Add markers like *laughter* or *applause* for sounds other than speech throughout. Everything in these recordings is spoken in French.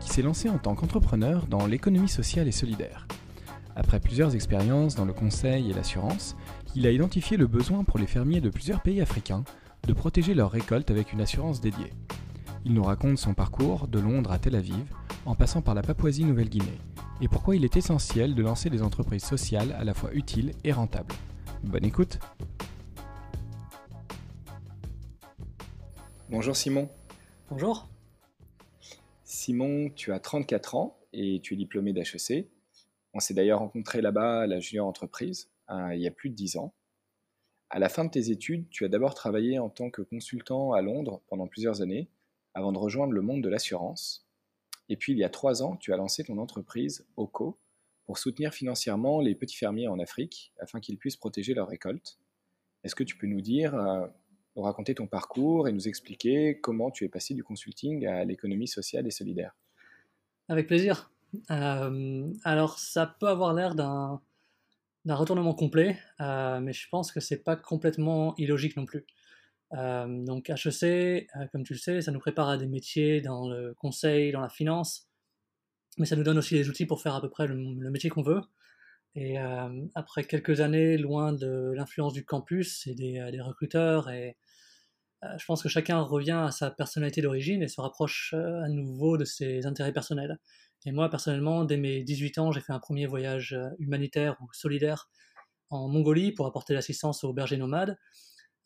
qui s'est lancé en tant qu'entrepreneur dans l'économie sociale et solidaire. Après plusieurs expériences dans le conseil et l'assurance, il a identifié le besoin pour les fermiers de plusieurs pays africains de protéger leurs récoltes avec une assurance dédiée. Il nous raconte son parcours de Londres à Tel Aviv, en passant par la Papouasie-Nouvelle-Guinée, et pourquoi il est essentiel de lancer des entreprises sociales à la fois utiles et rentables. Bonne écoute Bonjour Simon. Bonjour. Simon, tu as 34 ans et tu es diplômé d'HEC. On s'est d'ailleurs rencontré là-bas à la Junior Entreprise hein, il y a plus de 10 ans. À la fin de tes études, tu as d'abord travaillé en tant que consultant à Londres pendant plusieurs années avant de rejoindre le monde de l'assurance. Et puis il y a trois ans, tu as lancé ton entreprise OCO pour soutenir financièrement les petits fermiers en Afrique afin qu'ils puissent protéger leurs récoltes. Est-ce que tu peux nous dire, euh, nous raconter ton parcours et nous expliquer comment tu es passé du consulting à l'économie sociale et solidaire Avec plaisir. Euh, alors ça peut avoir l'air d'un retournement complet, euh, mais je pense que c'est pas complètement illogique non plus. Euh, donc HEC, comme tu le sais, ça nous prépare à des métiers dans le conseil, dans la finance, mais ça nous donne aussi les outils pour faire à peu près le, métier qu'on veut. Et après quelques années loin de l'influence du campus et des, des recruteurs, et je pense que chacun revient à sa personnalité d'origine et se rapproche à nouveau de ses intérêts personnels. Et moi, personnellement, dès mes 18 ans, j'ai fait un premier voyage euh, humanitaire ou solidaire en Mongolie pour apporter l'assistance aux bergers nomades.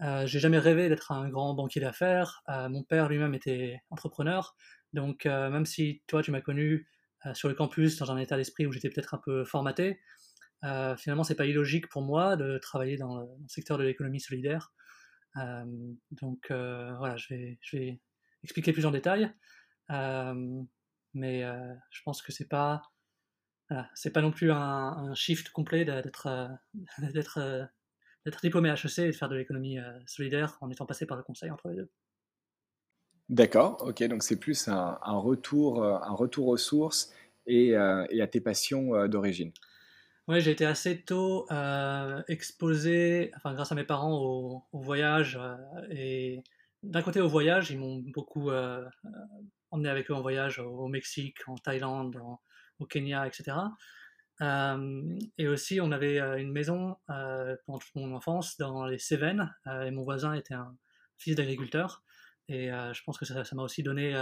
Euh, j'ai jamais rêvé d'être un grand banquier d'affaires. Euh, mon père lui-même était entrepreneur. Donc, euh, même si toi, tu m'as connu sur le campus dans un état d'esprit où j'étais peut-être un peu formaté, finalement, c'est pas illogique pour moi de travailler dans le, secteur de l'économie solidaire. Donc, voilà, je vais, expliquer plus en détail mais euh, je pense que c'est pas pas non plus un, shift complet d'être euh, *laughs* euh, d'être diplômé HEC et de faire de l'économie solidaire en étant passé par le conseil entre les deux. D'accord, ok, donc c'est plus un, retour, un retour aux sources et à tes passions d'origine. Oui, j'ai été assez tôt exposé, enfin grâce à mes parents au, au voyage et d'un côté au voyage, ils m'ont beaucoup emmené avec eux en voyage au, Mexique, en Thaïlande, au Kenya, etc. Euh, et aussi, on avait euh, une maison euh, pendant toute mon enfance dans les Cévennes, et mon voisin était un fils d'agriculteur. Et je pense que ça m'a aussi donné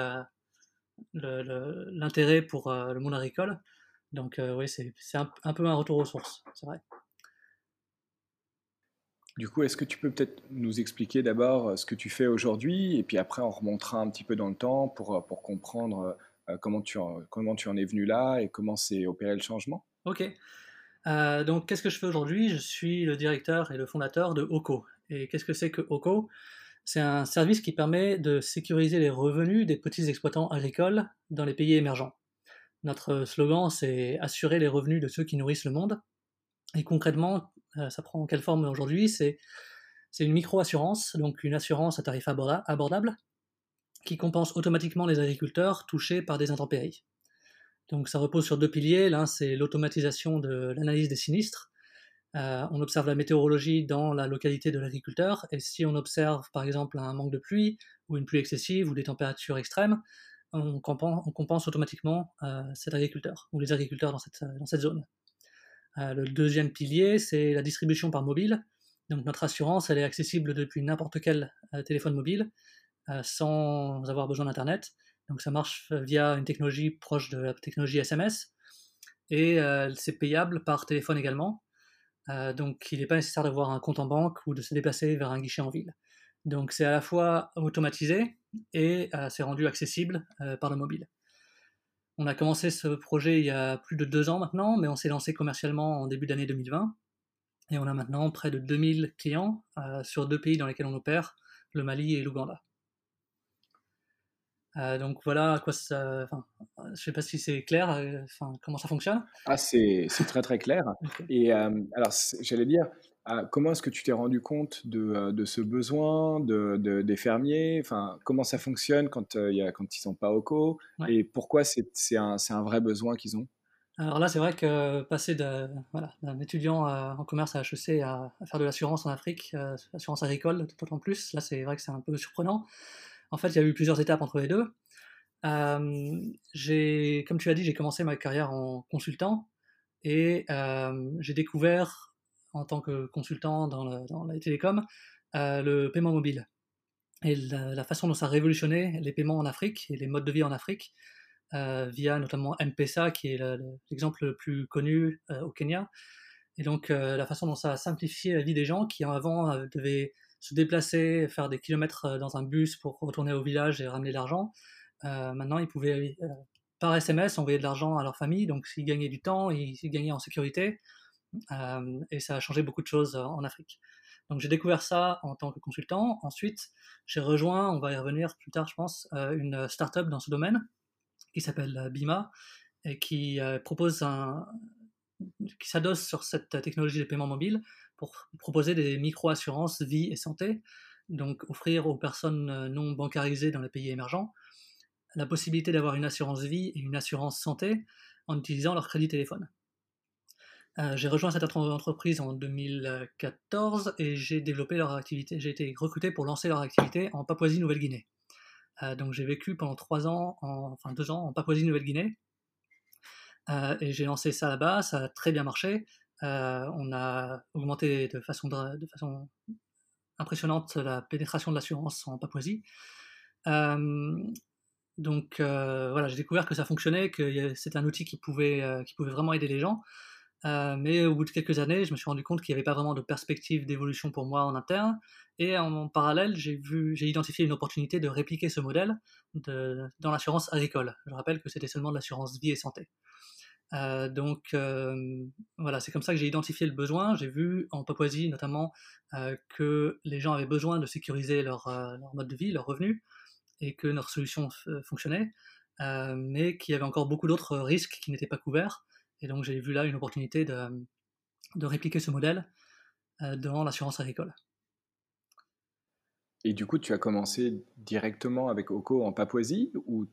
l'intérêt pour le monde agricole. Donc oui, c'est un, un, peu un retour aux sources, c'est vrai. Du coup, est-ce que tu peux peut-être nous expliquer d'abord euh, ce que tu fais aujourd'hui et puis après on remontera un petit peu dans le temps pour, euh, pour comprendre euh, comment tu, en, comment tu en es venu là et comment s'est opéré le changement? Ok. donc, qu'est-ce que je fais aujourd'hui? Je suis le directeur et le fondateur de OCO. Et qu'est-ce que c'est que OCO? C'est un service qui permet de sécuriser les revenus des petits exploitants agricoles dans les pays émergents. Notre slogan, c'est assurer les revenus de ceux qui nourrissent le monde. Et concrètement, euh, ça prend quelle forme aujourd'hui? C'est une micro-assurance, donc une assurance à tarif abordable, qui compense automatiquement les agriculteurs touchés par des intempéries. Donc ça repose sur deux piliers. L'un, c'est l'automatisation de l'analyse des sinistres. Euh, on observe la météorologie dans la localité de l'agriculteur, et si on observe par exemple un manque de pluie, ou une pluie excessive, ou des températures extrêmes, on compense, automatiquement euh, cet agriculteur, ou les agriculteurs dans cette zone. Euh, le deuxième pilier, c'est la distribution par mobile. Donc notre assurance, elle est accessible depuis n'importe quel euh, téléphone mobile, euh, sans avoir besoin d'Internet. Donc ça marche via une technologie proche de la technologie SMS. Et c'est payable par téléphone également. donc il n'est pas nécessaire d'avoir un compte en banque ou de se déplacer vers un guichet en ville. Donc c'est à la fois automatisé et c'est rendu accessible par le mobile. On a commencé ce projet il y a plus de deux ans maintenant, mais on s'est lancé commercialement en début d'année 2020. Et on a maintenant près de 2000 clients euh, sur deux pays dans lesquels on opère, le Mali et l'Ouganda. donc voilà à quoi ça. Enfin, je sais pas si c'est clair. Enfin, comment ça fonctionne Ah, c'est très très clair. Et alors, j'allais dire, ah, comment est-ce que tu t'es rendu compte de, euh, de ce besoin de, des fermiers? Enfin, Comment ça fonctionne quand, euh, y a, quand ils ne sont pas au co? Et pourquoi c'est un, un, vrai besoin qu'ils ont? Alors là, c'est vrai que passer d'un voilà, étudiant en commerce à HEC à, à faire de l'assurance en Afrique, euh, l'assurance agricole tout en plus, là c'est vrai que c'est un peu surprenant. En fait, il y a eu plusieurs étapes entre les deux. comme tu as dit, j'ai commencé ma carrière en consultant et j'ai découvert en tant que consultant dans, le, dans les télécoms, euh, le paiement mobile. Et la, façon dont ça a révolutionné les paiements en Afrique et les modes de vie en Afrique, euh, via notamment M-Pesa, qui est l'exemple le, plus connu euh, au Kenya. Et donc la façon dont ça a simplifié la vie des gens qui avant devaient se déplacer, faire des kilomètres dans un bus pour retourner au village et ramener de l'argent. maintenant, ils pouvaient par SMS envoyer de l'argent à leur famille, donc s'ils gagnaient du temps, ils gagnaient en sécurité. Euh, et ça a changé beaucoup de choses euh, en Afrique. Donc j'ai découvert ça en tant que consultant. Ensuite, j'ai rejoint, on va y revenir plus tard, je pense, euh, une startup dans ce domaine qui s'appelle Bima et qui propose un, qui s'adosse sur cette technologie de paiement mobile pour proposer des micro-assurances vie et santé, donc offrir aux personnes non bancarisées dans les pays émergents la possibilité d'avoir une assurance vie et une assurance santé en utilisant leur crédit téléphone. Euh, j'ai rejoint cette entreprise en 2014 et j'ai développé leur activité. J'ai été recruté pour lancer leur activité en Papouasie-Nouvelle-Guinée. Euh, donc j'ai vécu pendant trois ans, enfin deux ans en Papouasie-Nouvelle-Guinée. Euh, et j'ai lancé ça là-bas, ça a très bien marché. on a augmenté de façon, impressionnante la pénétration de l'assurance en Papouasie. donc voilà, j'ai découvert que ça fonctionnait, que c'était un outil qui pouvait vraiment aider les gens. Euh, mais au bout de quelques années, je me suis rendu compte qu'il n'y avait pas vraiment de perspective d'évolution pour moi en interne. Et en, parallèle, j'ai identifié une opportunité de répliquer ce modèle dans l'assurance agricole. Je rappelle que c'était seulement de l'assurance vie et santé. Euh, donc euh, voilà, c'est comme ça que j'ai identifié le besoin. J'ai vu en Papouasie notamment que les gens avaient besoin de sécuriser leur, leur, mode de vie, leurs revenus, et que notre solution fonctionnait, mais qu'il y avait encore beaucoup d'autres risques qui n'étaient pas couverts. Et donc j'ai vu là une opportunité de, de répliquer ce modèle euh, dans l'assurance agricole. Et du coup, tu as commencé directement avec Oko en Papouasie ou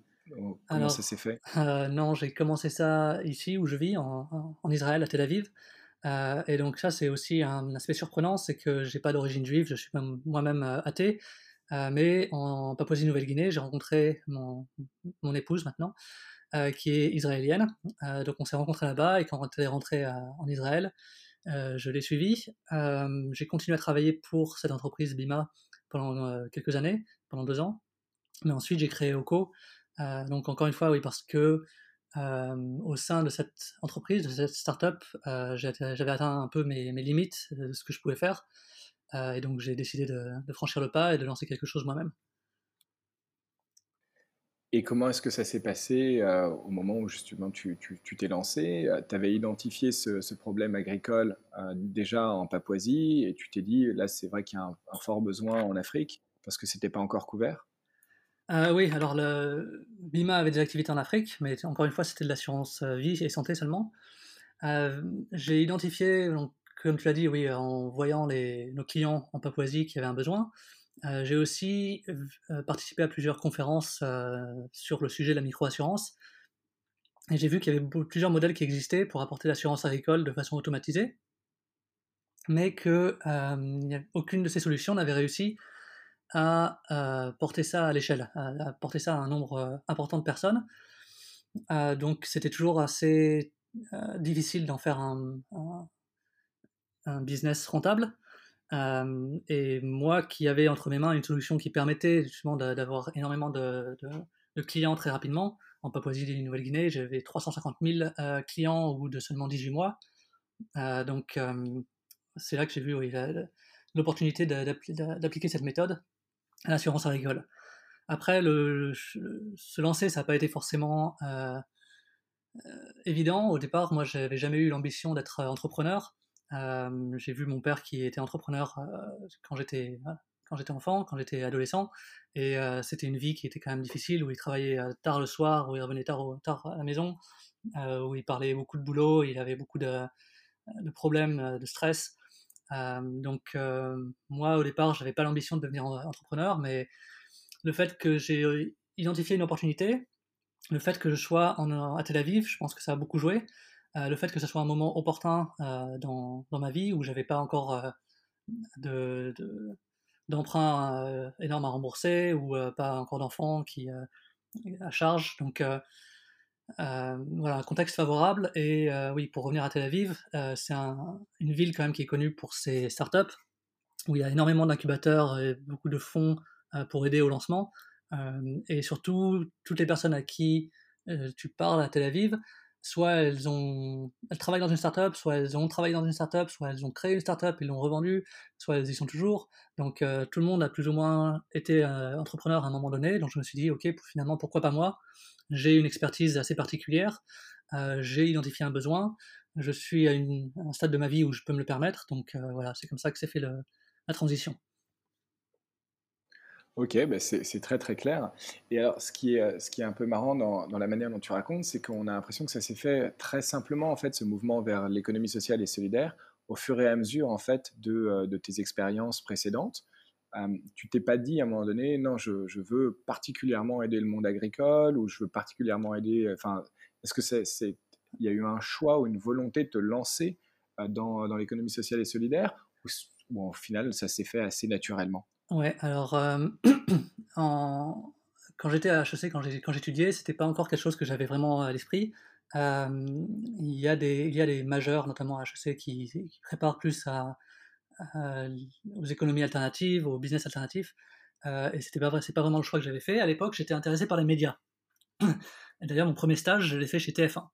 comment ça s'est fait? euh, Non, j'ai commencé ça ici où je vis, en, en Israël, à Tel Aviv. Euh, et donc ça, c'est aussi un aspect surprenant, c'est que j'ai pas d'origine juive, je suis moi-même athée. mais en Papouasie-Nouvelle-Guinée, j'ai rencontré mon, mon, épouse maintenant, qui est israélienne. Euh, donc on s'est rencontrés là-bas et quand on est rentré en Israël, euh, je l'ai suivi. J'ai continué à travailler pour cette entreprise Bima pendant quelques années, pendant deux ans. Mais ensuite j'ai créé Oko. donc encore une fois, oui, parce que au sein de cette entreprise, de cette startup, j'avais atteint un peu mes, limites de ce que je pouvais faire. et donc j'ai décidé de, franchir le pas et de lancer quelque chose moi-même. Et comment est-ce que ça s'est passé euh, au moment où justement tu t'es lancé? Euh, Tu avais identifié ce, problème agricole euh, déjà en Papouasie et tu t'es dit, là c'est vrai qu'il y a un, fort besoin en Afrique parce que c'était pas encore couvert? Oui, alors le, BIMA avait des activités en Afrique, mais encore une fois c'était de l'assurance vie et santé seulement. J'ai identifié, donc, comme tu l'as dit, oui, en voyant les, nos clients en Papouasie qui avaient un besoin, euh, j'ai aussi euh, participé à plusieurs conférences euh, sur le sujet de la microassurance. Et j'ai vu qu'il y avait plusieurs modèles qui existaient pour apporter l'assurance agricole de façon automatisée, mais que aucune de ces solutions n'avait réussi à porter ça à l'échelle, à, porter ça à un nombre important de personnes. donc c'était toujours assez difficile d'en faire un, un, business rentable et moi qui avais entre mes mains une solution qui permettait justement d'avoir énormément de, clients très rapidement, en Papouasie-Nouvelle-Guinée, j'avais 350 000 euh, clients au bout de seulement 18 mois. Donc c'est là que j'ai vu l'opportunité d'appliquer cette méthode à l'assurance agricole. Après, se lancer, ça n'a pas été forcément évident. Au départ, moi, j'avais jamais eu l'ambition d'être entrepreneur j'ai vu mon père qui était entrepreneur quand j'étais quand j'étais enfant, quand j'étais adolescent, et c'était une vie qui était quand même difficile, où il travaillait tard le soir, où il revenait tard, à la maison, où il parlait beaucoup de boulot, il avait beaucoup de, problèmes, de stress. donc moi, au départ, je n'avais pas l'ambition de devenir entrepreneur, mais le fait que j'ai identifié une opportunité, le fait que je sois à Tel Aviv, je pense que ça a beaucoup joué. Le fait que ce soit un moment opportun dans, dans, ma vie où j'avais pas encore de, d'emprunt euh, énorme à rembourser ou euh, pas encore d'enfants qui euh, à charge. Donc voilà, un contexte favorable. Et oui, pour revenir à Tel Aviv, c'est une ville quand même qui est connue pour ses startups, où il y a énormément d'incubateurs et beaucoup de fonds pour aider au lancement. et surtout, toutes les personnes à qui tu parles à Tel Aviv soit elles, ont, elles travaillent dans une startup, soit elles ont travaillé dans une startup, soit elles ont créé une startup et l'ont revendue, soit elles y sont toujours. Donc euh, tout le monde a plus ou moins été euh, entrepreneur à un moment donné. Donc je me suis dit, ok, finalement, pourquoi pas moi? J'ai une expertise assez particulière, euh, j'ai identifié un besoin, je suis à, un stade de ma vie où je peux me le permettre. Donc voilà, c'est comme ça que s'est fait la transition. Ok, bah, c'est très très clair. Et alors, ce qui est, ce qui est un peu marrant dans, la manière dont tu racontes, c'est qu'on a l'impression que ça s'est fait très simplement, en fait, ce mouvement vers l'économie sociale et solidaire, au fur et à mesure, en fait, de, euh, de tes expériences précédentes. Euh, tu t'es pas dit à un moment donné, non, je, veux particulièrement aider le monde agricole ou je veux particulièrement aider. Enfin, est-ce que c'est, il y a eu un choix ou une volonté de te lancer euh, dans, dans l'économie sociale et solidaire ou au final, ça s'est fait assez naturellement? Ouais, alors euh, *clears throat* quand j'étais à HEC, quand j'étudiais, c'était pas encore quelque chose que j'avais vraiment à l'esprit. Euh, il, y a des, majeurs, notamment à HEC, qui, préparent plus aux économies alternatives, aux business alternatifs. Euh, et c'était pas pas vraiment le choix que j'avais fait. À l'époque, j'étais intéressé par les médias. *clears throat* D'ailleurs, mon premier stage, je l'ai fait chez TF1.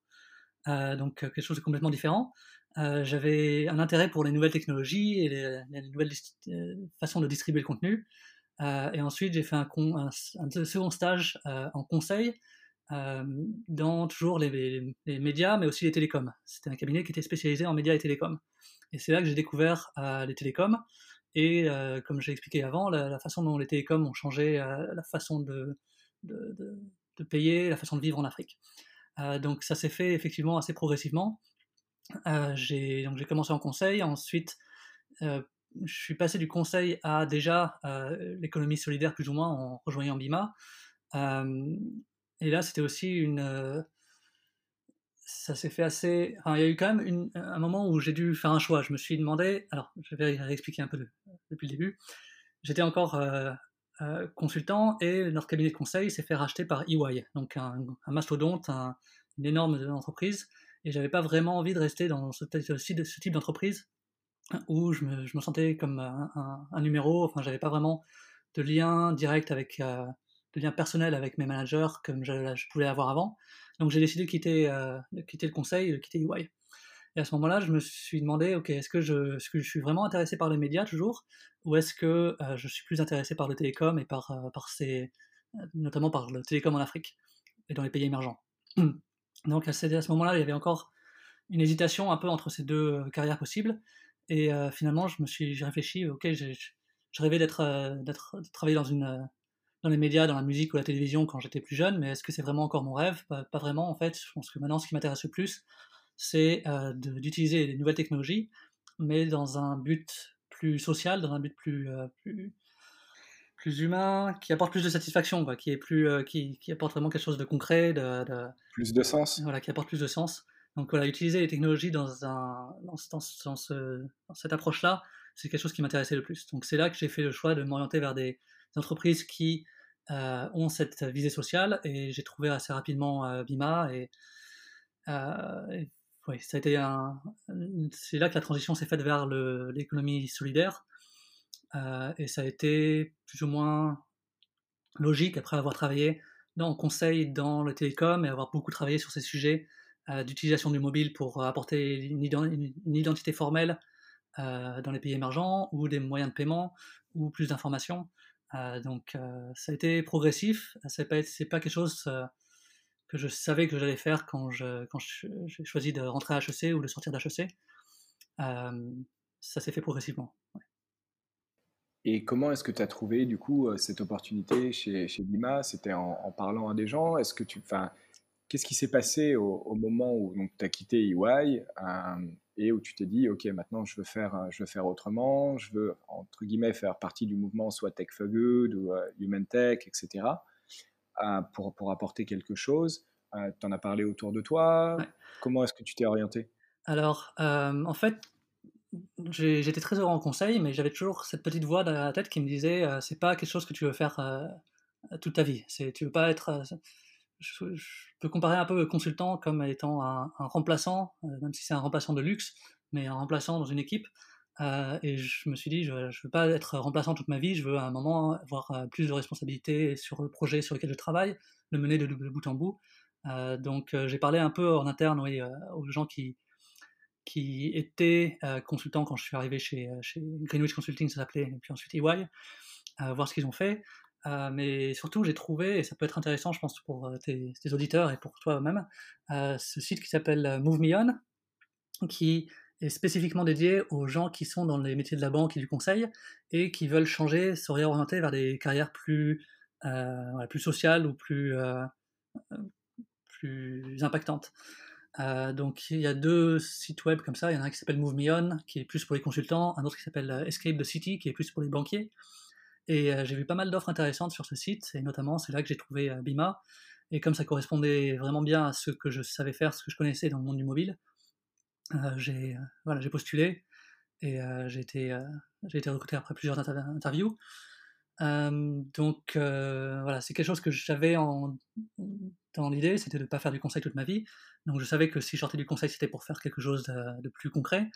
Euh, donc quelque chose de complètement différent. Euh, j'avais un intérêt pour les nouvelles technologies et les, nouvelles euh, façons de distribuer le contenu. Euh, et ensuite, j'ai fait un, second stage en conseil dans toujours les, médias, mais aussi les télécoms. C'était un cabinet qui était spécialisé en médias et télécoms. Et c'est là que j'ai découvert les télécoms. Et comme j'ai expliqué avant, la, façon dont les télécoms ont changé la façon de, de, de, payer, la façon de vivre en Afrique. donc ça s'est fait effectivement assez progressivement. Euh, j'ai j'ai commencé en conseil, ensuite euh, je suis passé du conseil à déjà euh, l'économie solidaire plus ou moins en rejoignant Bima. et là, c'était aussi une. ça s'est fait assez. il y a eu quand même un moment où j'ai dû faire un choix. Je me suis demandé. Alors, je vais réexpliquer un peu depuis le début. J'étais encore consultant et notre cabinet de conseil s'est fait racheter par EY, donc un, mastodonte, une énorme entreprise et j'avais pas vraiment envie de rester dans ce, type d'entreprise où je me, sentais comme un, un, numéro, enfin j'avais pas vraiment de lien direct avec, euh, de lien personnel avec mes managers comme je, pouvais avoir avant. Donc j'ai décidé de quitter, euh, de quitter le conseil, de quitter EY. Et à ce moment-là, je me suis demandé, ok, est-ce que, je, suis vraiment intéressé par les médias toujours, ou est-ce que euh, je suis plus intéressé par le télécom et par, notamment par le télécom en Afrique et dans les pays émergents? *clears throat* Donc à ce moment-là, il y avait encore une hésitation un peu entre ces deux euh, carrières possibles. Et euh, finalement, je me suis, réfléchi, ok, je rêvais d'être, euh, de travailler dans les médias, dans la musique ou la télévision quand j'étais plus jeune, mais est-ce que c'est vraiment encore mon rêve? Pas, vraiment en fait. Je pense que maintenant, ce qui m'intéresse le plus, c'est d'utiliser les nouvelles technologies, mais dans un but plus social, dans un but plus plus humain, qui apporte plus de satisfaction, quoi, qui est plus, euh, qui, qui, apporte vraiment quelque chose de concret, de, plus de sens. Voilà, qui apporte plus de sens. Donc voilà, utiliser les technologies dans, un, dans, dans, ce, cette approche-là, c'est quelque chose qui m'intéressait le plus. Donc c'est là que j'ai fait le choix de m'orienter vers des, entreprises qui euh, ont cette visée sociale, et j'ai trouvé assez rapidement euh, Bima, et, et oui, ça a été un, c'est là que la transition s'est faite vers l'économie solidaire. Euh, et ça a été plus ou moins logique après avoir travaillé dans le conseil dans le télécom et avoir beaucoup travaillé sur ces sujets euh, d'utilisation du mobile pour apporter une, identité formelle euh, dans les pays émergents ou des moyens de paiement ou plus d'informations. donc ça a été progressif, c'est pas, pas quelque chose que je savais que j'allais faire quand j'ai choisi de rentrer à HEC ou de sortir d'HEC. ça s'est fait progressivement. Et comment est-ce que tu as trouvé du coup cette opportunité chez, chez Bima C'était en, en, parlant à des gens? Est-ce que tu, enfin, qu'est-ce qui s'est passé au, au, moment où tu as quitté EY euh, et où tu t'es dit ok maintenant je veux faire je veux faire autrement, je veux entre guillemets faire partie du mouvement soit Tech for Good ou euh, Human Tech etc. Euh, pour, pour apporter quelque chose. tu en as parlé autour de toi. Comment est-ce que tu t'es orienté? Alors en fait j'étais très heureux en conseil, mais j'avais toujours cette petite voix dans la tête qui me disait euh, c'est pas quelque chose que tu veux faire euh, toute ta vie. C'est, tu veux pas être. Euh, je, peux comparer un peu le consultant comme étant un, remplaçant, même si c'est un remplaçant de luxe, mais un remplaçant dans une équipe. et je me suis dit, je ne veux pas être remplaçant toute ma vie, je veux à un moment avoir plus de responsabilités sur le projet sur lequel je travaille, le mener de, bout en bout. donc j'ai parlé un peu en interne oui, aux gens qui, qui était euh, consultant quand je suis arrivé chez, euh, Greenwich Consulting, ça s'appelait, et puis ensuite EY, euh, voir ce qu'ils ont fait. mais surtout, j'ai trouvé, et ça peut être intéressant, je pense, pour tes, auditeurs et pour toi-même, ce site qui s'appelle Move Me On, qui est spécifiquement dédié aux gens qui sont dans les métiers de la banque et du conseil et qui veulent changer, se réorienter vers des carrières plus, plus sociales ou plus, plus impactantes. Euh, donc il y a deux sites web comme ça, il y en a un qui s'appelle Move Me On, qui est plus pour les consultants, un autre qui s'appelle euh, Escape the City, qui est plus pour les banquiers. Et euh, j'ai vu pas mal d'offres intéressantes sur ce site, et notamment c'est là que j'ai trouvé Bima. Et comme ça correspondait vraiment bien à ce que je savais faire, ce que je connaissais dans le monde du mobile, j'ai voilà, postulé et j'ai été, été recruté après plusieurs interviews. donc voilà, c'est quelque chose que j'avais en, l'idée, c'était de ne pas faire du conseil toute ma vie. Donc je savais que si je sortais du conseil, c'était pour faire quelque chose de, plus concret.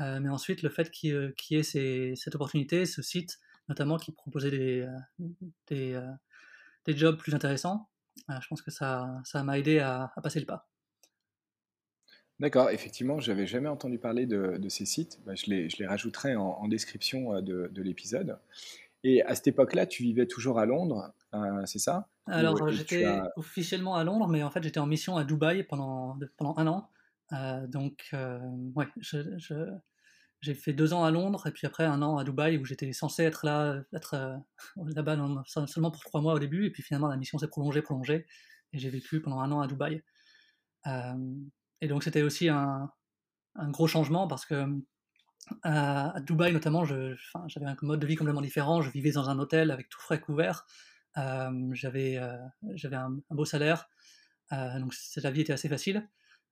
Euh, mais ensuite, le fait qu'il y ait cette opportunité, ce site, notamment qui proposait des, euh, euh, jobs plus intéressants, je pense que ça m'a aidé à, passer le pas. D'accord, effectivement, je n'avais jamais entendu parler de, ces sites. Bah, je, les, rajouterai en, description de, de l'épisode. Et à cette époque-là, tu vivais toujours à Londres, c'est ça? Alors, j'étais officiellement à Londres, mais en fait, j'étais en mission à Dubaï pendant, pendant un an. Euh, donc, euh, ouais, j'ai fait deux ans à Londres et puis après un an à Dubaï où j'étais censé être là, être euh, *laughs* là-bas seulement pour trois mois au début. Et puis finalement, la mission s'est prolongée, prolongée. Et j'ai vécu pendant un an à Dubaï. et donc, c'était aussi un, un, gros changement parce que à, Dubaï, notamment, j'avais un mode de vie complètement différent. Je vivais dans un hôtel avec tout frais couvert j'avais j'avais un, beau salaire, donc la vie était assez facile,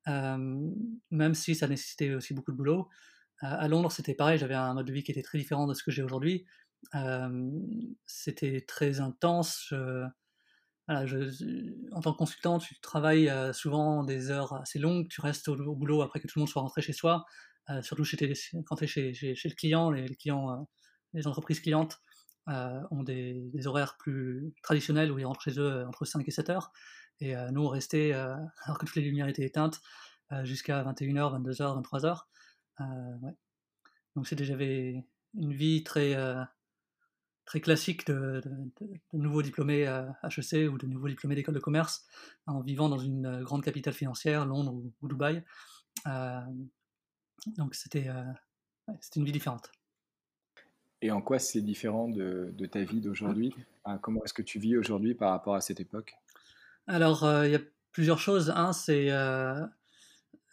même si ça nécessitait aussi beaucoup de boulot. à Londres, c'était pareil, j'avais un mode de vie qui était très différent de ce que j'ai aujourd'hui. c'était très intense. en tant que consultant, tu travailles souvent des heures assez longues, tu restes au, boulot après que tout le monde soit rentré chez soi, surtout chez quand tu es chez, chez, le client, les, clients, les entreprises clientes euh, ont des, horaires plus traditionnels où ils rentrent chez eux euh, entre 5 et 7 heures. Et euh, nous, on restait, *laughs* alors que toutes les lumières étaient éteintes, jusqu'à 21h, 22h, 23h. Ouais. Donc j'avais une vie très, très classique de, nouveaux diplômés HEC ou de nouveaux diplômés d'école de commerce en vivant dans une grande capitale financière, Londres ou, ou Dubaï. donc c'était une vie différente. Et en quoi c'est différent de, ta vie d'aujourd'hui? Comment est-ce que tu vis aujourd'hui par rapport à cette époque? Alors, euh, il y a plusieurs choses. Un, c'est euh,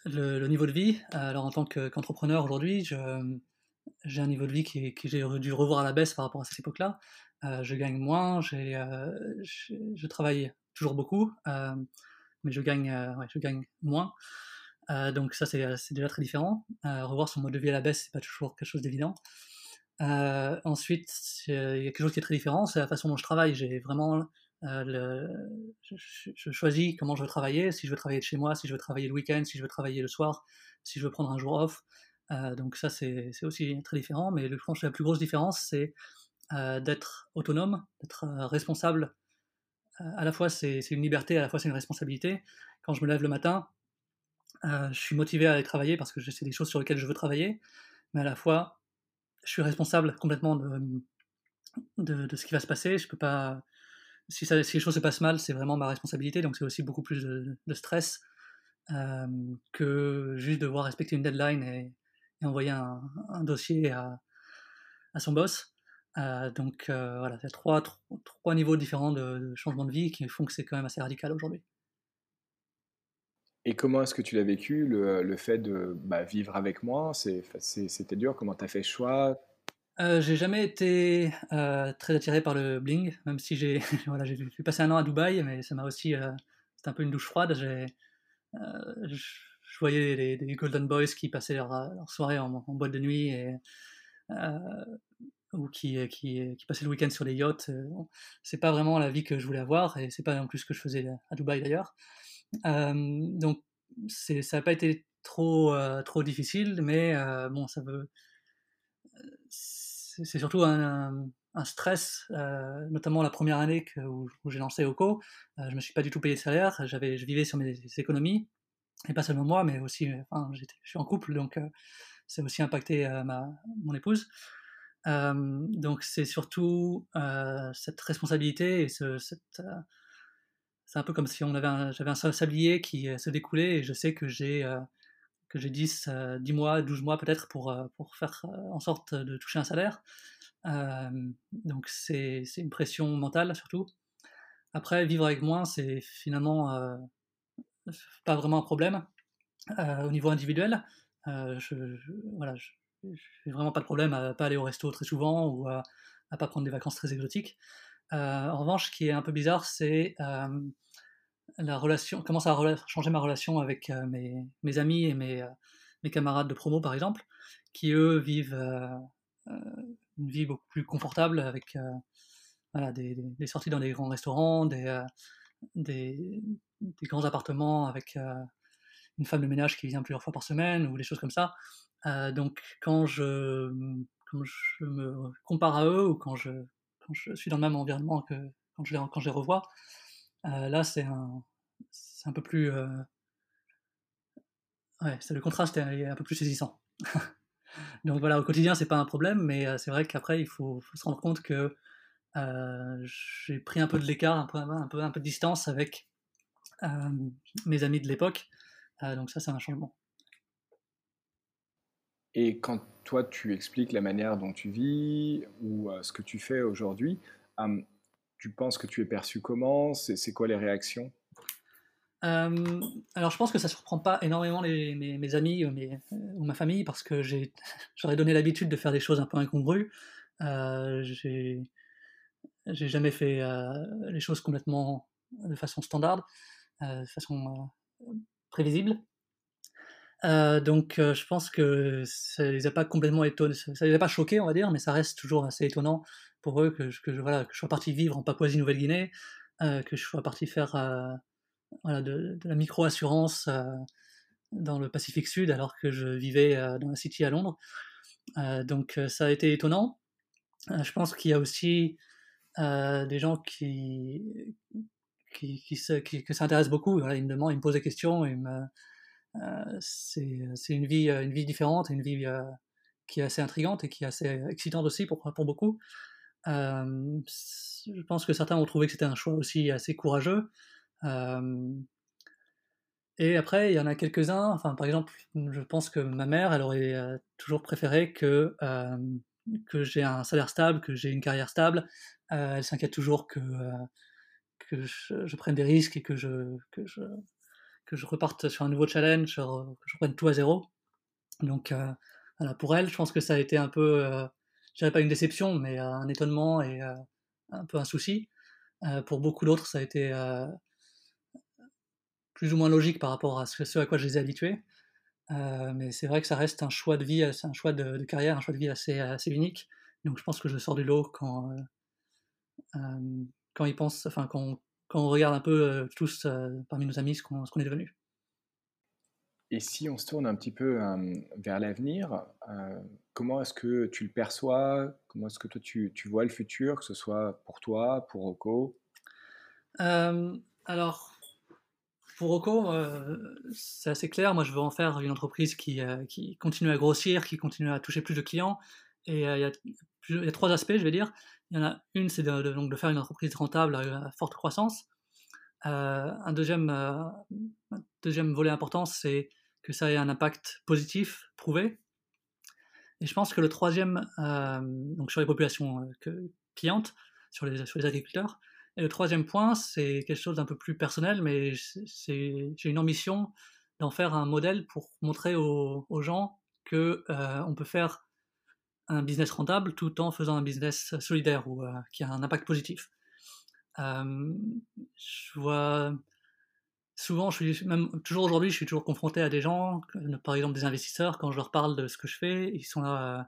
le, niveau de vie. Alors, en tant qu'entrepreneur aujourd'hui, j'ai un niveau de vie qui, que j'ai dû revoir à la baisse par rapport à cette époque-là. Euh, je gagne moins, je, travaille toujours beaucoup, mais je gagne, je gagne moins. donc ça, c'est déjà très différent. revoir son mode de vie à la baisse, c'est pas toujours quelque chose d'évident. Euh, ensuite, il y a quelque chose qui est très différent, c'est la façon dont je travaille. J'ai vraiment euh, le, je, choisis comment je veux travailler, si je veux travailler de chez moi, si je veux travailler le week-end, si je veux travailler le soir, si je veux prendre un jour off. Euh, donc ça, c'est aussi très différent. Mais que la plus grosse différence, c'est d'être autonome, d'être responsable. à la fois, c'est une liberté, à la fois, c'est une responsabilité. Quand je me lève le matin, je suis motivé à aller travailler parce que c'est des choses sur lesquelles je veux travailler. Mais à la fois, je suis responsable complètement de, de, ce qui va se passer. Je peux pas. Si, si les choses se passent mal, c'est vraiment ma responsabilité. Donc c'est aussi beaucoup plus de, stress euh, que juste devoir respecter une deadline et, envoyer un, dossier à, à, son boss. donc voilà, c'est trois, trois, niveaux différents de, changement de vie qui font que c'est quand même assez radical aujourd'hui. Et comment est-ce que tu l'as vécu, le, le, fait de bah, vivre avec moi? C'était dur, comment tu as fait le choix? Euh, j'ai jamais été euh, très attiré par le bling, même si j'ai *laughs* voilà, un an à Dubaï, mais ça m'a aussi euh, c'était un peu une douche froide. J'ai, je voyais les, Golden Boys qui passaient leur, leur soirée en, boîte de nuit et ou qui, qui, qui, passaient le week-end sur les yachts. C'est pas vraiment la vie que je voulais avoir et c'est pas non plus ce que je faisais à Dubaï d'ailleurs. Donc ça n'a pas été trop trop difficile, mais bon, ça veut c'est surtout un, stress, notamment la première année où, j'ai lancé OCO. Je me suis pas du tout payé de salaire, j'avais, je vivais sur mes économies, et pas seulement moi, mais aussi, enfin, je suis en couple, donc euh, a aussi impacté ma, mon épouse. donc c'est surtout cette responsabilité et ce, cette, c'est un peu comme si on avait j'avais un sablier qui se découlait et je sais que j'ai que j'ai 10, 10 mois, 12 mois peut-être pour, euh, pour faire euh, en sorte de toucher un salaire. donc c'est une pression mentale surtout. Après, vivre avec moi, c'est finalement euh, pas vraiment un problème au niveau individuel. je, voilà, j'ai vraiment pas de problème à pas aller au resto très souvent ou à, à pas prendre des vacances très exotiques. En revanche, ce qui est un peu bizarre, c'est la relation, comment ça a changé ma relation avec euh, mes, amis et mes, euh, camarades de promo, par exemple, qui eux vivent euh, une vie beaucoup plus confortable avec des, sorties dans des grands restaurants, des, grands appartements avec une femme de ménage qui vient plusieurs fois par semaine ou des choses comme ça. donc quand je me compare à eux ou quand je, quand je suis dans le même environnement que quand je les, revois, euh, là, c'est un, c'est un peu plus. Euh, ouais, c'est le contraste est un peu plus saisissant. *laughs* Donc voilà, au quotidien, c'est pas un problème, mais euh, c'est vrai qu'après, il faut, se rendre compte que j'ai pris un peu de l'écart, un peu, un peu, un peu de distance avec mes amis de l'époque. donc ça, c'est un changement. Et quand toi, tu expliques la manière dont tu vis ou ce que tu fais aujourd'hui, tu penses que tu es perçu comment? C'est quoi les réactions? Euh, alors je pense que ça surprend pas énormément mes, amis euh, ou ma famille parce que *laughs* j'aurais donné l'habitude de faire des choses un peu incongrues. Euh, j'ai jamais fait euh, les choses complètement de façon standard, de façon prévisible. Donc je pense que ça les a pas complètement étonnés, ça les a pas choqués on va dire, mais ça reste toujours assez étonnant pour eux que, je, voilà, que je sois parti vivre en Papouasie-Nouvelle-Guinée, euh, que je sois parti faire euh, voilà, de, la micro-assurance euh, dans le Pacifique Sud alors que je vivais dans la City à Londres. donc ça a été étonnant. je pense qu'il y a aussi des gens qui, qui, qui, qui que beaucoup. Ils me demandent, ils me posent des questions. C'est une vie, une vie différente, une vie qui est assez intrigante et qui est assez excitante aussi pour, pour beaucoup je pense que certains ont trouvé que c'était un choix aussi assez courageux. et après, il y en a quelques-uns, enfin, par exemple, je pense que ma mère, elle aurait toujours préféré que, j'ai un salaire stable, que j'ai une carrière stable. elle s'inquiète toujours que, je, prenne des risques et que, je, que je reparte sur un nouveau challenge, que je reprenne tout à zéro. Donc, voilà, pour elle, je pense que ça a été un peu je dirais pas une déception, mais euh, un étonnement et euh, un peu un souci. Euh, pour beaucoup d'autres, ça a été plus ou moins logique par rapport à ce, à quoi je les ai habitués. mais c'est vrai que ça reste un choix de vie, un choix de, carrière, un choix de vie assez, assez unique. Donc je pense que je sors du lot quand, quand ils pensent, enfin quand, quand on regarde un peu tous parmi nos amis ce qu'on est devenu. Et si on se tourne un petit peu vers l'avenir, comment est-ce que tu le perçois? Comment est-ce que toi tu, tu, vois le futur, que ce soit pour toi, pour Rocco? Alors, pour Rocco, c'est assez clair. Moi, je veux en faire une entreprise qui, qui, continue à grossir, qui continue à toucher plus de clients. Et il y, a, y, a trois aspects, je vais dire. Il y en a une, c'est de, donc de faire une entreprise rentable à, forte croissance. un deuxième, un deuxième volet important, c'est que ça ait un impact positif prouvé. Et je pense que le troisième, donc sur les populations clientes, sur les, agriculteurs, et le troisième point, c'est quelque chose d'un peu plus personnel, mais j'ai une ambition d'en faire un modèle pour montrer aux, gens que on peut faire un business rentable tout en faisant un business solidaire ou qui a un impact positif. je vois souvent, je suis même toujours aujourd'hui, je suis toujours confronté à des gens, par exemple des investisseurs, quand je leur parle de ce que je fais, ils sont là,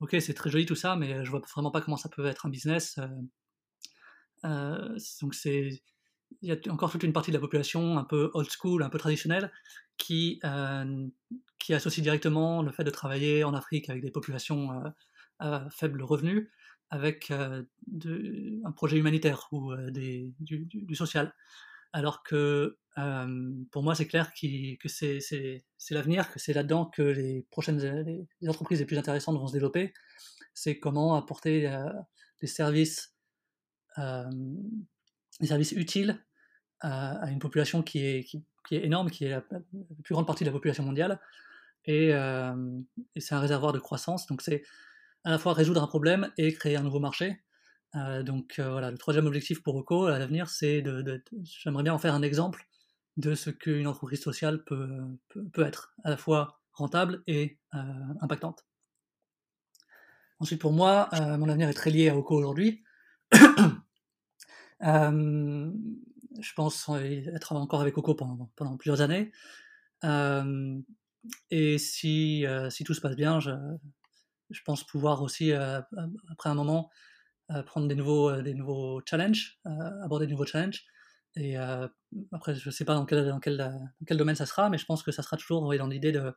ok, c'est très joli tout ça, mais je vois vraiment pas comment ça peut être un business. Euh, donc c'est il y a encore toute une partie de la population un peu old school, un peu traditionnelle, qui, euh, associe directement le fait de travailler en Afrique avec des populations euh, à faible revenu avec de, un projet humanitaire ou des, du, social. Alors que pour moi, c'est clair que c'est l'avenir, que c'est là-dedans que les prochaines entreprises les plus intéressantes vont se développer. C'est comment apporter des services des services utiles à, une population qui est, est, énorme, qui est la, plus grande partie de la population mondiale, et, c'est un réservoir de croissance. Donc c'est à la fois résoudre un problème et créer un nouveau marché. donc voilà, le troisième objectif pour Eco à l'avenir, c'est de, j'aimerais bien en faire un exemple de ce qu'une entreprise sociale peut, peut, être, à la fois rentable et impactante. Ensuite, pour moi, mon avenir est très lié à Oco aujourd'hui. *coughs* Euh, je pense être encore avec Coco pendant, plusieurs années. Euh, et si, euh, si, tout se passe bien, je, pense pouvoir aussi, après un moment, prendre des nouveaux, des nouveaux challenges, aborder de nouveaux challenges. Et après, je ne sais pas dans quel, dans, quel, quel, domaine ça sera, mais je pense que ça sera toujours dans l'idée de,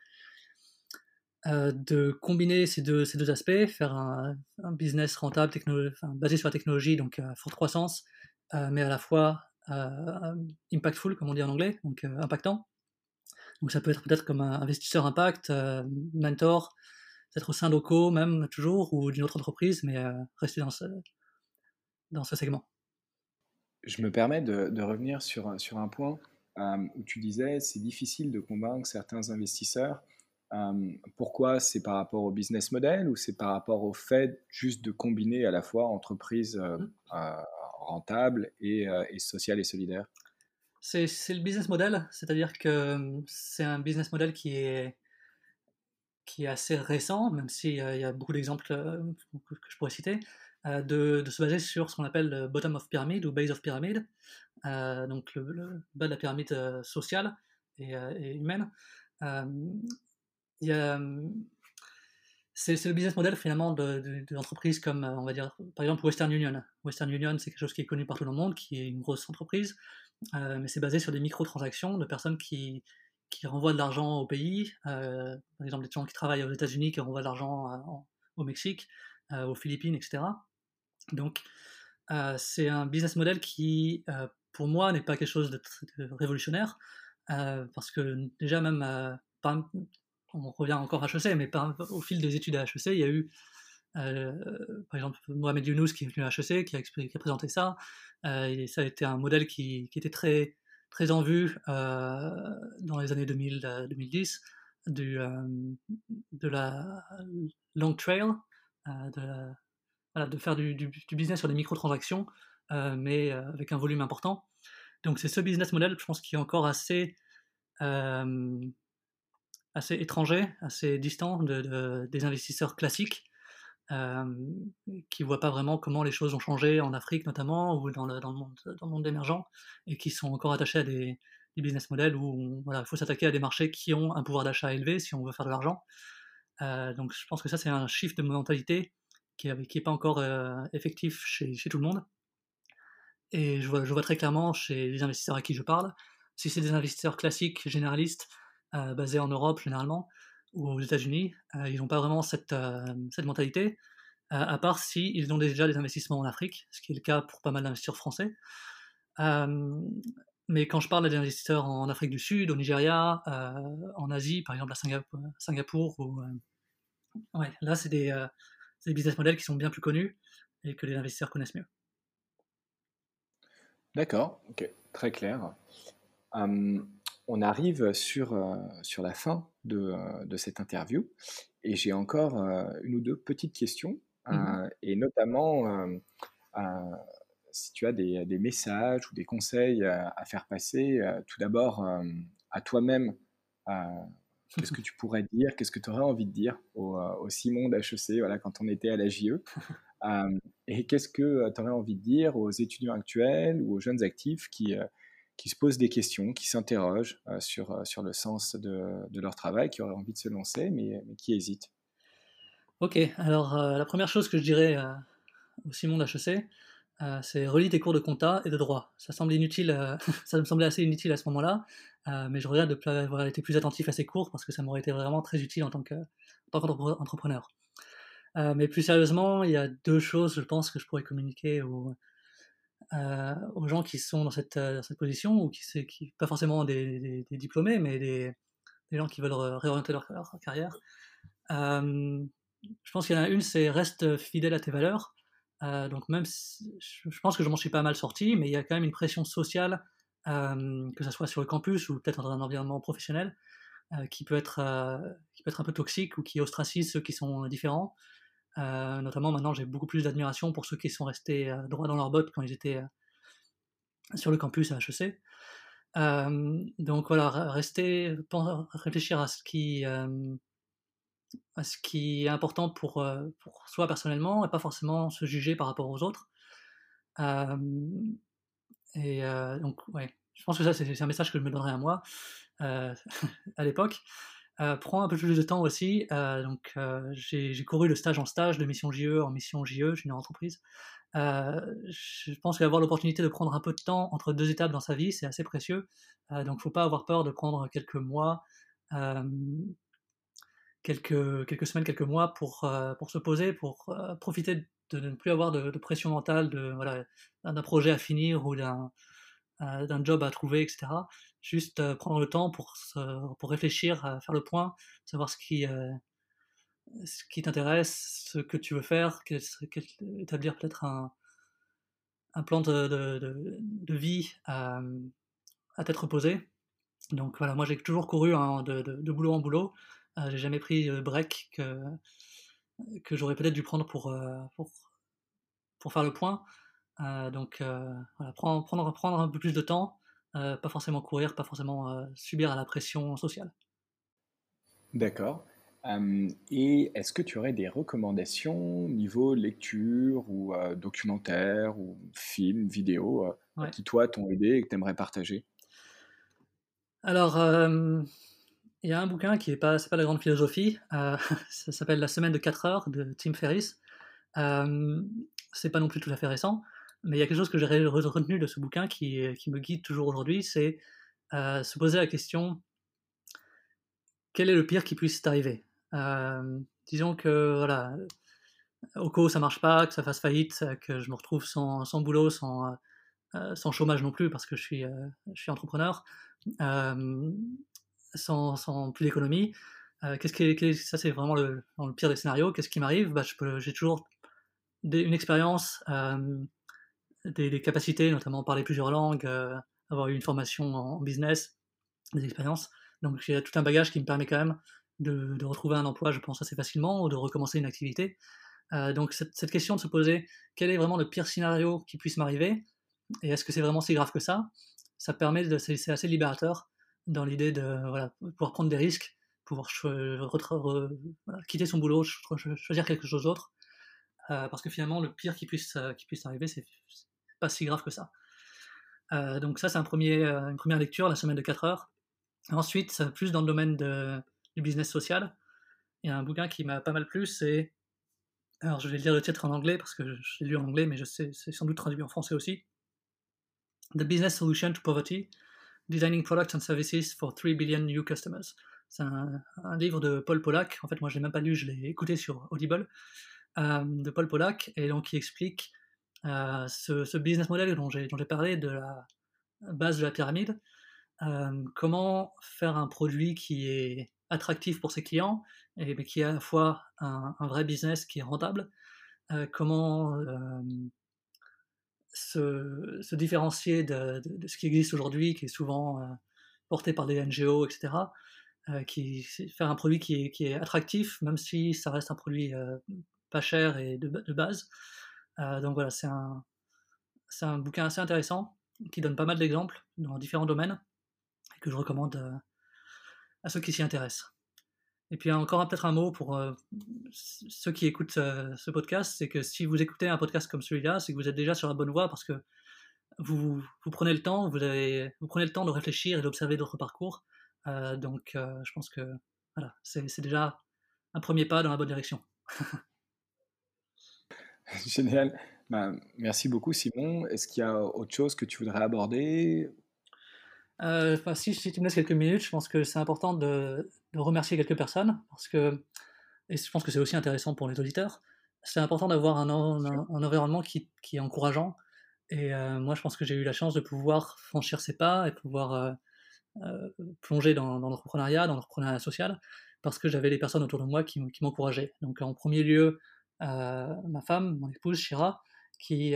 de combiner ces deux, ces deux aspects, faire un, business rentable basé sur la technologie, donc forte croissance, euh, mais à la fois euh, impactful, comme on dit en anglais, donc euh, impactant. Donc ça peut être peut-être comme un investisseur impact, mentor, peut-être au sein locaux même toujours, ou d'une autre entreprise, mais rester dans ce, dans ce segment. Je me permets de, de revenir sur, sur un point où tu disais c'est difficile de convaincre certains investisseurs. pourquoi C'est par rapport au business model ou c'est par rapport au fait juste de combiner à la fois entreprise mmh rentable et, euh, et social et solidaire c'est, le business model, c'est-à-dire que hum, c'est un business model qui est, qui est assez récent, même s'il y a beaucoup d'exemples euh, que je pourrais citer, euh, de, se baser sur ce qu'on appelle le bottom of pyramid ou base of pyramid, donc le, bas de la pyramide sociale et, et humaine. Y a, c'est le business model finalement de, comme, euh, on va dire, par exemple Western Union. Western Union, c'est quelque chose qui est connu partout dans le monde, qui est une grosse entreprise, euh, mais c'est basé sur des microtransactions de personnes qui, qui renvoient de l'argent au pays. Euh, par exemple, des gens qui travaillent aux États-Unis qui renvoient de l'argent au Mexique, aux Philippines, etc. Donc, c'est un business model qui, pour moi, n'est pas quelque chose de, révolutionnaire, parce que déjà même, on revient encore à HEC, mais au fil des études à HEC, il y a eu, euh, par exemple, Mohamed Younous qui est venu à HEC, qui a, présenté ça, euh, et ça a été un modèle qui, était très, très en vue euh, dans les années 2000-2010 du, de la long trail, de, faire du, du, business sur des microtransactions, mais avec un volume important. Donc c'est ce business model, je pense, qui est encore assez assez étranger, assez distant de, des investisseurs classiques, euh, qui ne voient pas vraiment comment les choses ont changé en Afrique notamment, ou dans le, monde, émergent, et qui sont encore attachés à des, business models où voilà, il faut s'attaquer à des marchés qui ont un pouvoir d'achat élevé si on veut faire de l'argent. Euh, donc je pense que ça c'est un shift de mentalité qui n'est pas encore euh, effectif chez, tout le monde. Et je vois, très clairement chez les investisseurs à qui je parle, si c'est des investisseurs classiques, généralistes, basés en Europe généralement ou aux États-Unis, euh, ils n'ont pas vraiment cette, euh, mentalité, à part s'ils ils ont déjà des investissements en Afrique, ce qui est le cas pour pas mal d'investisseurs français. mais quand je parle des investisseurs en Afrique du Sud, au Nigeria, en Asie, par exemple à Singapour, là c'est des, business models qui sont bien plus connus et que les investisseurs connaissent mieux. D'accord, très clair on arrive sur, euh, sur la fin de, cette interview. Et j'ai encore une ou deux petites questions, mmh et notamment si tu as des, messages ou des conseils à faire passer, tout d'abord à toi-même, qu'est-ce que tu pourrais dire, qu'est-ce que tu aurais envie de dire au, au Simon d'HEC voilà, quand on était à la JE *laughs* Et qu'est-ce que tu aurais envie de dire aux étudiants actuels ou aux jeunes actifs qui, qui se posent des questions, qui s'interrogent sur, sur le sens de, de, leur travail, qui auraient envie de se lancer, mais, mais qui hésitent Ok, alors la première chose que je dirais au Simon d'HEC, euh, c'est relis tes cours de compta et de droit. Ça semble inutile, euh, *laughs* ça me semblait assez inutile à ce moment-là, euh, mais je regrette de avoir été plus attentif à ces cours parce que ça m'aurait été vraiment très utile en tant qu'entrepreneur. mais plus sérieusement, il y a deux choses, je pense, que je pourrais communiquer aux, gens qui sont dans cette, position, ou qui, qui pas forcément des, diplômés, mais des, gens qui veulent réorienter leur, carrière. je pense qu'il y en a une, c'est reste fidèle à tes valeurs. Euh, donc même, je pense que je m'en suis pas mal sorti, mais il y a quand même une pression sociale, euh, que ce soit sur le campus ou peut-être dans un environnement professionnel, euh, qui, peut être, qui peut être un peu toxique ou qui ostracise ceux qui sont différents. Notamment maintenant, j'ai beaucoup plus d'admiration pour ceux qui sont restés droits dans leurs bottes quand ils étaient sur le campus à HEC. donc voilà, rester, réfléchir à ce qui ce qui est important pour, euh, pour soi personnellement et pas forcément se juger par rapport aux autres. et euh, donc, ouais, je pense que ça, c'est un message que je me donnerais à moi euh, *laughs* à l'époque. Prends un peu plus de temps aussi. donc, j'ai couru le stage en stage, de mission JE en mission JE, j'ai une entreprise. je pense qu'avoir l'opportunité de prendre un peu de temps entre deux étapes dans sa vie, c'est assez précieux. donc, il ne faut pas avoir peur de prendre quelques mois quelques, quelques semaines, quelques mois pour, euh, pour se poser, pour euh, profiter de, ne plus avoir de, pression mentale, de, voilà, d'un projet à finir ou d'un, euh, d'un job à trouver, etc. Juste prendre le temps pour, pour réfléchir, à faire le point, savoir ce qui, ce qui t'intéresse, ce que tu veux faire, établir peut-être un, un plan de, de, vie à, à tête reposée. Donc voilà, moi j'ai toujours couru hein, de, boulot en boulot. Euh, j'ai jamais pris de break que, que j'aurais peut-être dû prendre pour, euh, pour, pour, faire le point. Euh, donc voilà, prendre, prendre, prendre, un peu plus de temps, pas forcément courir, pas forcément subir à la pression sociale. D'accord. et est-ce que tu aurais des recommandations niveau lecture ou documentaire ou film, vidéo qui toi t'ont aidé et que tu aimerais partager? Alors, il y a un bouquin qui n'est pas, c'est pas la grande philosophie, euh, *laughs* ça s'appelle La semaine de 4 heures de Tim Ferriss. Euh, c'est pas non plus tout à fait récent, mais il y a quelque chose que j'ai retenu de ce bouquin qui, me guide toujours aujourd'hui, c'est euh, se poser la question quel est le pire qui puisse t'arriver? Euh, Disons que voilà, au cas où ça marche pas, que ça fasse faillite, que je me retrouve sans, boulot, sans, chômage non plus parce que je suis, entrepreneur sans, plus d'économie. Euh, qu'est-ce qui ça c'est vraiment le, pire des scénarios. Qu'est-ce qui m'arrive? Bah, J'ai toujours une expérience, euh, des, capacités, notamment parler plusieurs langues, euh, avoir eu une formation en, business, des expériences. Donc j'ai tout un bagage qui me permet quand même de, retrouver un emploi, je pense, assez facilement, ou de recommencer une activité. donc cette, question de se poser quel est vraiment le pire scénario qui puisse m'arriver, et est-ce que c'est vraiment si grave que ça, ça permet de, c'est assez libérateur dans l'idée de pouvoir prendre des risques, pouvoir quitter son boulot, choisir quelque chose d'autre. Euh, parce que finalement, le pire qui puisse, euh, qui puisse arriver, c'est pas si grave que ça. Euh, donc ça, c'est un premier, une première lecture, la semaine de 4 heures. Ensuite, plus dans le domaine du business social, il y a un bouquin qui m'a pas mal plu, c'est... Alors je vais lire le titre en anglais, parce que je l'ai lu en anglais, mais je sais, c'est sans doute traduit en français aussi. The Business Solution to Poverty, Designing Products and Services for 3 Billion New Customers. C'est un, livre de Paul Pollack. En fait, moi, je l'ai même pas lu, je l'ai écouté sur Audible, euh, de Paul Pollack, et donc qui explique euh, ce, business model dont j'ai parlé, de la base de la pyramide, euh, comment faire un produit qui est attractif pour ses clients, et, qui est à la fois un, vrai business qui est rentable, comment se, différencier de, ce qui existe aujourd'hui, qui est souvent euh, porté par des NGO, etc. faire un produit qui est, attractif, même si ça reste un produit pas cher et de base. Donc voilà, c'est un, c'est un bouquin assez intéressant qui donne pas mal d'exemples dans différents domaines et que je recommande à ceux qui s'y intéressent. Et puis encore peut-être un mot pour euh, ceux qui écoutent euh, ce podcast, c'est que si vous écoutez un podcast comme celui-là, c'est que vous êtes déjà sur la bonne voie parce que vous, vous prenez le temps, vous, avez, vous prenez le temps de réfléchir et d'observer d'autres parcours. Euh, donc je pense que voilà, c'est déjà un premier pas dans la bonne direction. *laughs* *laughs* Génial. Bah, merci beaucoup Simon. Est-ce qu'il y a autre chose que tu voudrais aborder? Euh, si, tu me laisses quelques minutes, je pense que c'est important de, remercier quelques personnes, parce que, et je pense que c'est aussi intéressant pour les auditeurs, c'est important d'avoir un, environnement qui, est encourageant. Et euh, moi, je pense que j'ai eu la chance de pouvoir franchir ces pas et pouvoir euh, plonger dans, l'entrepreneuriat, dans l'entrepreneuriat social, parce que j'avais des personnes autour de moi qui, m'encourageaient. Donc, en premier lieu, ma femme, mon épouse, Shira, qui,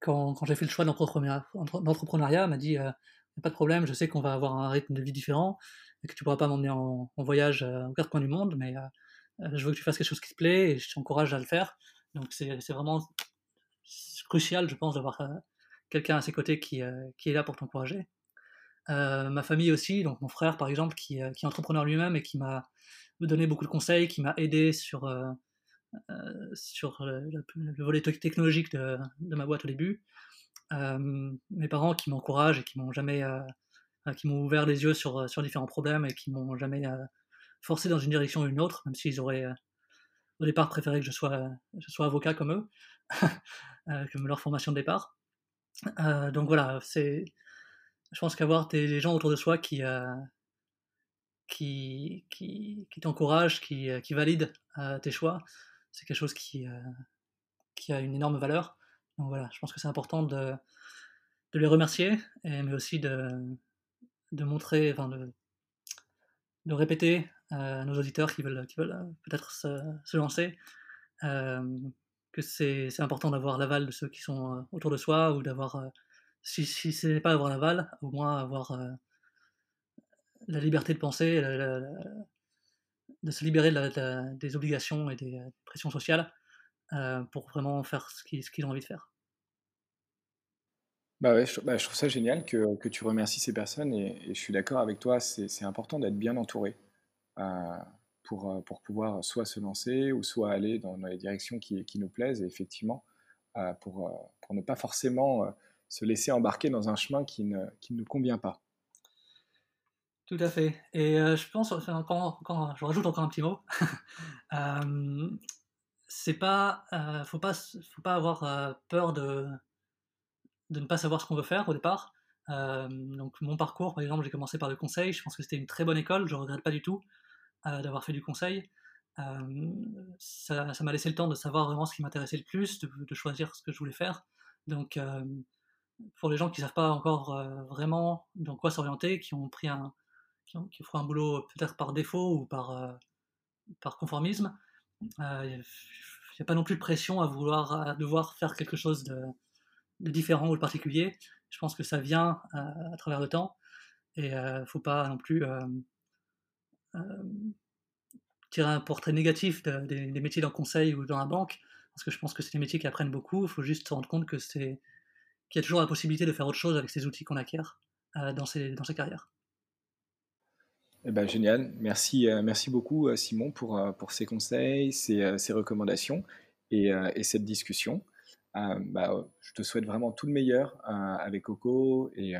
quand, j'ai fait le choix de l'entrepreneuriat, m'a dit pas de problème, je sais qu'on va avoir un rythme de vie différent et que tu pourras pas m'emmener en, voyage aux quatre coins du monde, mais je veux que tu fasses quelque chose qui te plaît et je t'encourage à le faire. Donc c'est vraiment crucial, je pense, d'avoir quelqu'un à ses côtés qui, qui, est là pour t'encourager. ma famille aussi, donc mon frère par exemple, qui, qui est entrepreneur lui-même et qui m'a donné beaucoup de conseils, qui m'a aidé sur euh, sur le, volet technologique de, ma boîte au début. Euh, mes parents qui m'encouragent et qui m'ont jamais euh, qui m'ont ouvert les yeux sur, sur différents problèmes et qui m'ont jamais forcé dans une direction ou une autre, même s'ils auraient au départ préféré que je sois, je sois avocat comme eux, *laughs* comme leur formation de départ. donc voilà, c'est, je pense qu'avoir des, gens autour de soi qui, qui, qui, qui t'encouragent, qui, qui valident tes choix, c'est quelque chose qui, euh, qui a une énorme valeur. Donc voilà, je pense que c'est important de, les remercier, et, mais aussi de, montrer, enfin de, répéter euh, à nos auditeurs qui veulent, qui veulent euh, peut-être se, lancer que c'est important d'avoir l'aval de ceux qui sont autour de soi ou d'avoir, si, si ce n'est pas avoir l'aval, au moins avoir la liberté de penser, de se libérer des obligations et des euh, pressions sociales euh, pour vraiment faire ce qu'ils ont envie de faire. Bah ouais, je, bah, trouve ça génial que, tu remercies ces personnes et, je suis d'accord avec toi, c'est important d'être bien entouré euh, pour, pouvoir soit se lancer ou soit aller dans, les directions qui, nous plaisent et effectivement pour, ne pas forcément se laisser embarquer dans un chemin qui ne nous convient pas. Tout à fait. Et euh, je pense, encore, je rajoute encore un petit mot. *laughs* euh, c'est pas, euh, faut pas, faut pas avoir euh, peur de, de ne pas savoir ce qu'on veut faire au départ. donc mon parcours, par exemple, j'ai commencé par le conseil. Je pense que c'était une très bonne école. Je regrette pas du tout d'avoir fait du conseil. ça, m'a laissé le temps de savoir vraiment ce qui m'intéressait le plus, de, de, choisir ce que je voulais faire. Donc pour les gens qui savent pas encore vraiment dans quoi s'orienter, qui ont pris un qui, fera un boulot peut-être par défaut ou par, euh, par conformisme. Il euh, n'y a pas non plus de pression à vouloir à devoir faire quelque chose de, différent ou de particulier. Je pense que ça vient euh, à travers le temps et il ne faut pas non plus tirer un portrait négatif des, métiers dans le conseil ou dans la banque, parce que je pense que c'est des métiers qui apprennent beaucoup. Il faut juste se rendre compte que c'est qu'il y a toujours la possibilité de faire autre chose avec ces outils qu'on acquiert dans, ces, dans carrières. Eh ben, génial. Merci, euh, beaucoup, euh, Simon, pour, euh, pour ces conseils, ces, recommandations et, et, cette discussion. Bah, je te souhaite vraiment tout le meilleur avec Coco et,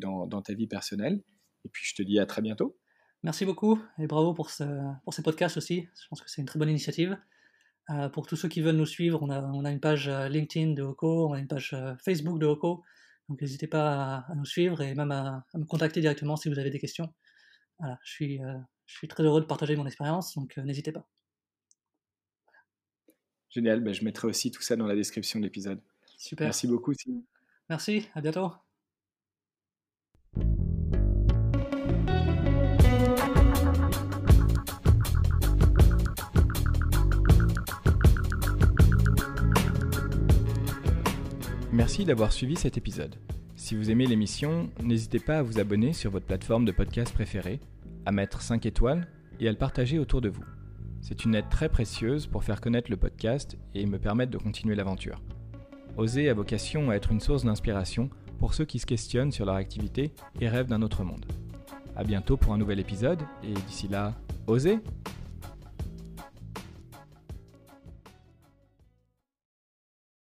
dans, ta vie personnelle. Et puis, je te dis à très bientôt. Merci beaucoup et bravo pour, ce, pour ces podcasts aussi. Je pense que c'est une très bonne initiative. pour tous ceux qui veulent nous suivre, on a, une page LinkedIn de Oco, on a une page Facebook de Oco. Donc n'hésitez pas à, nous suivre et même à, me contacter directement si vous avez des questions. Voilà, je suis, euh, je suis très heureux de partager mon expérience, donc euh, n'hésitez pas. Génial, ben, je mettrai aussi tout ça dans la description de l'épisode. Super. Merci beaucoup. Simon. Merci, à bientôt. Merci d'avoir suivi cet épisode. Si vous aimez l'émission, n'hésitez pas à vous abonner sur votre plateforme de podcast préférée à mettre 5 étoiles et à le partager autour de vous. C'est une aide très précieuse pour faire connaître le podcast et me permettre de continuer l'aventure. Oser a vocation à être une source d'inspiration pour ceux qui se questionnent sur leur activité et rêvent d'un autre monde. A bientôt pour un nouvel épisode et d'ici là, osez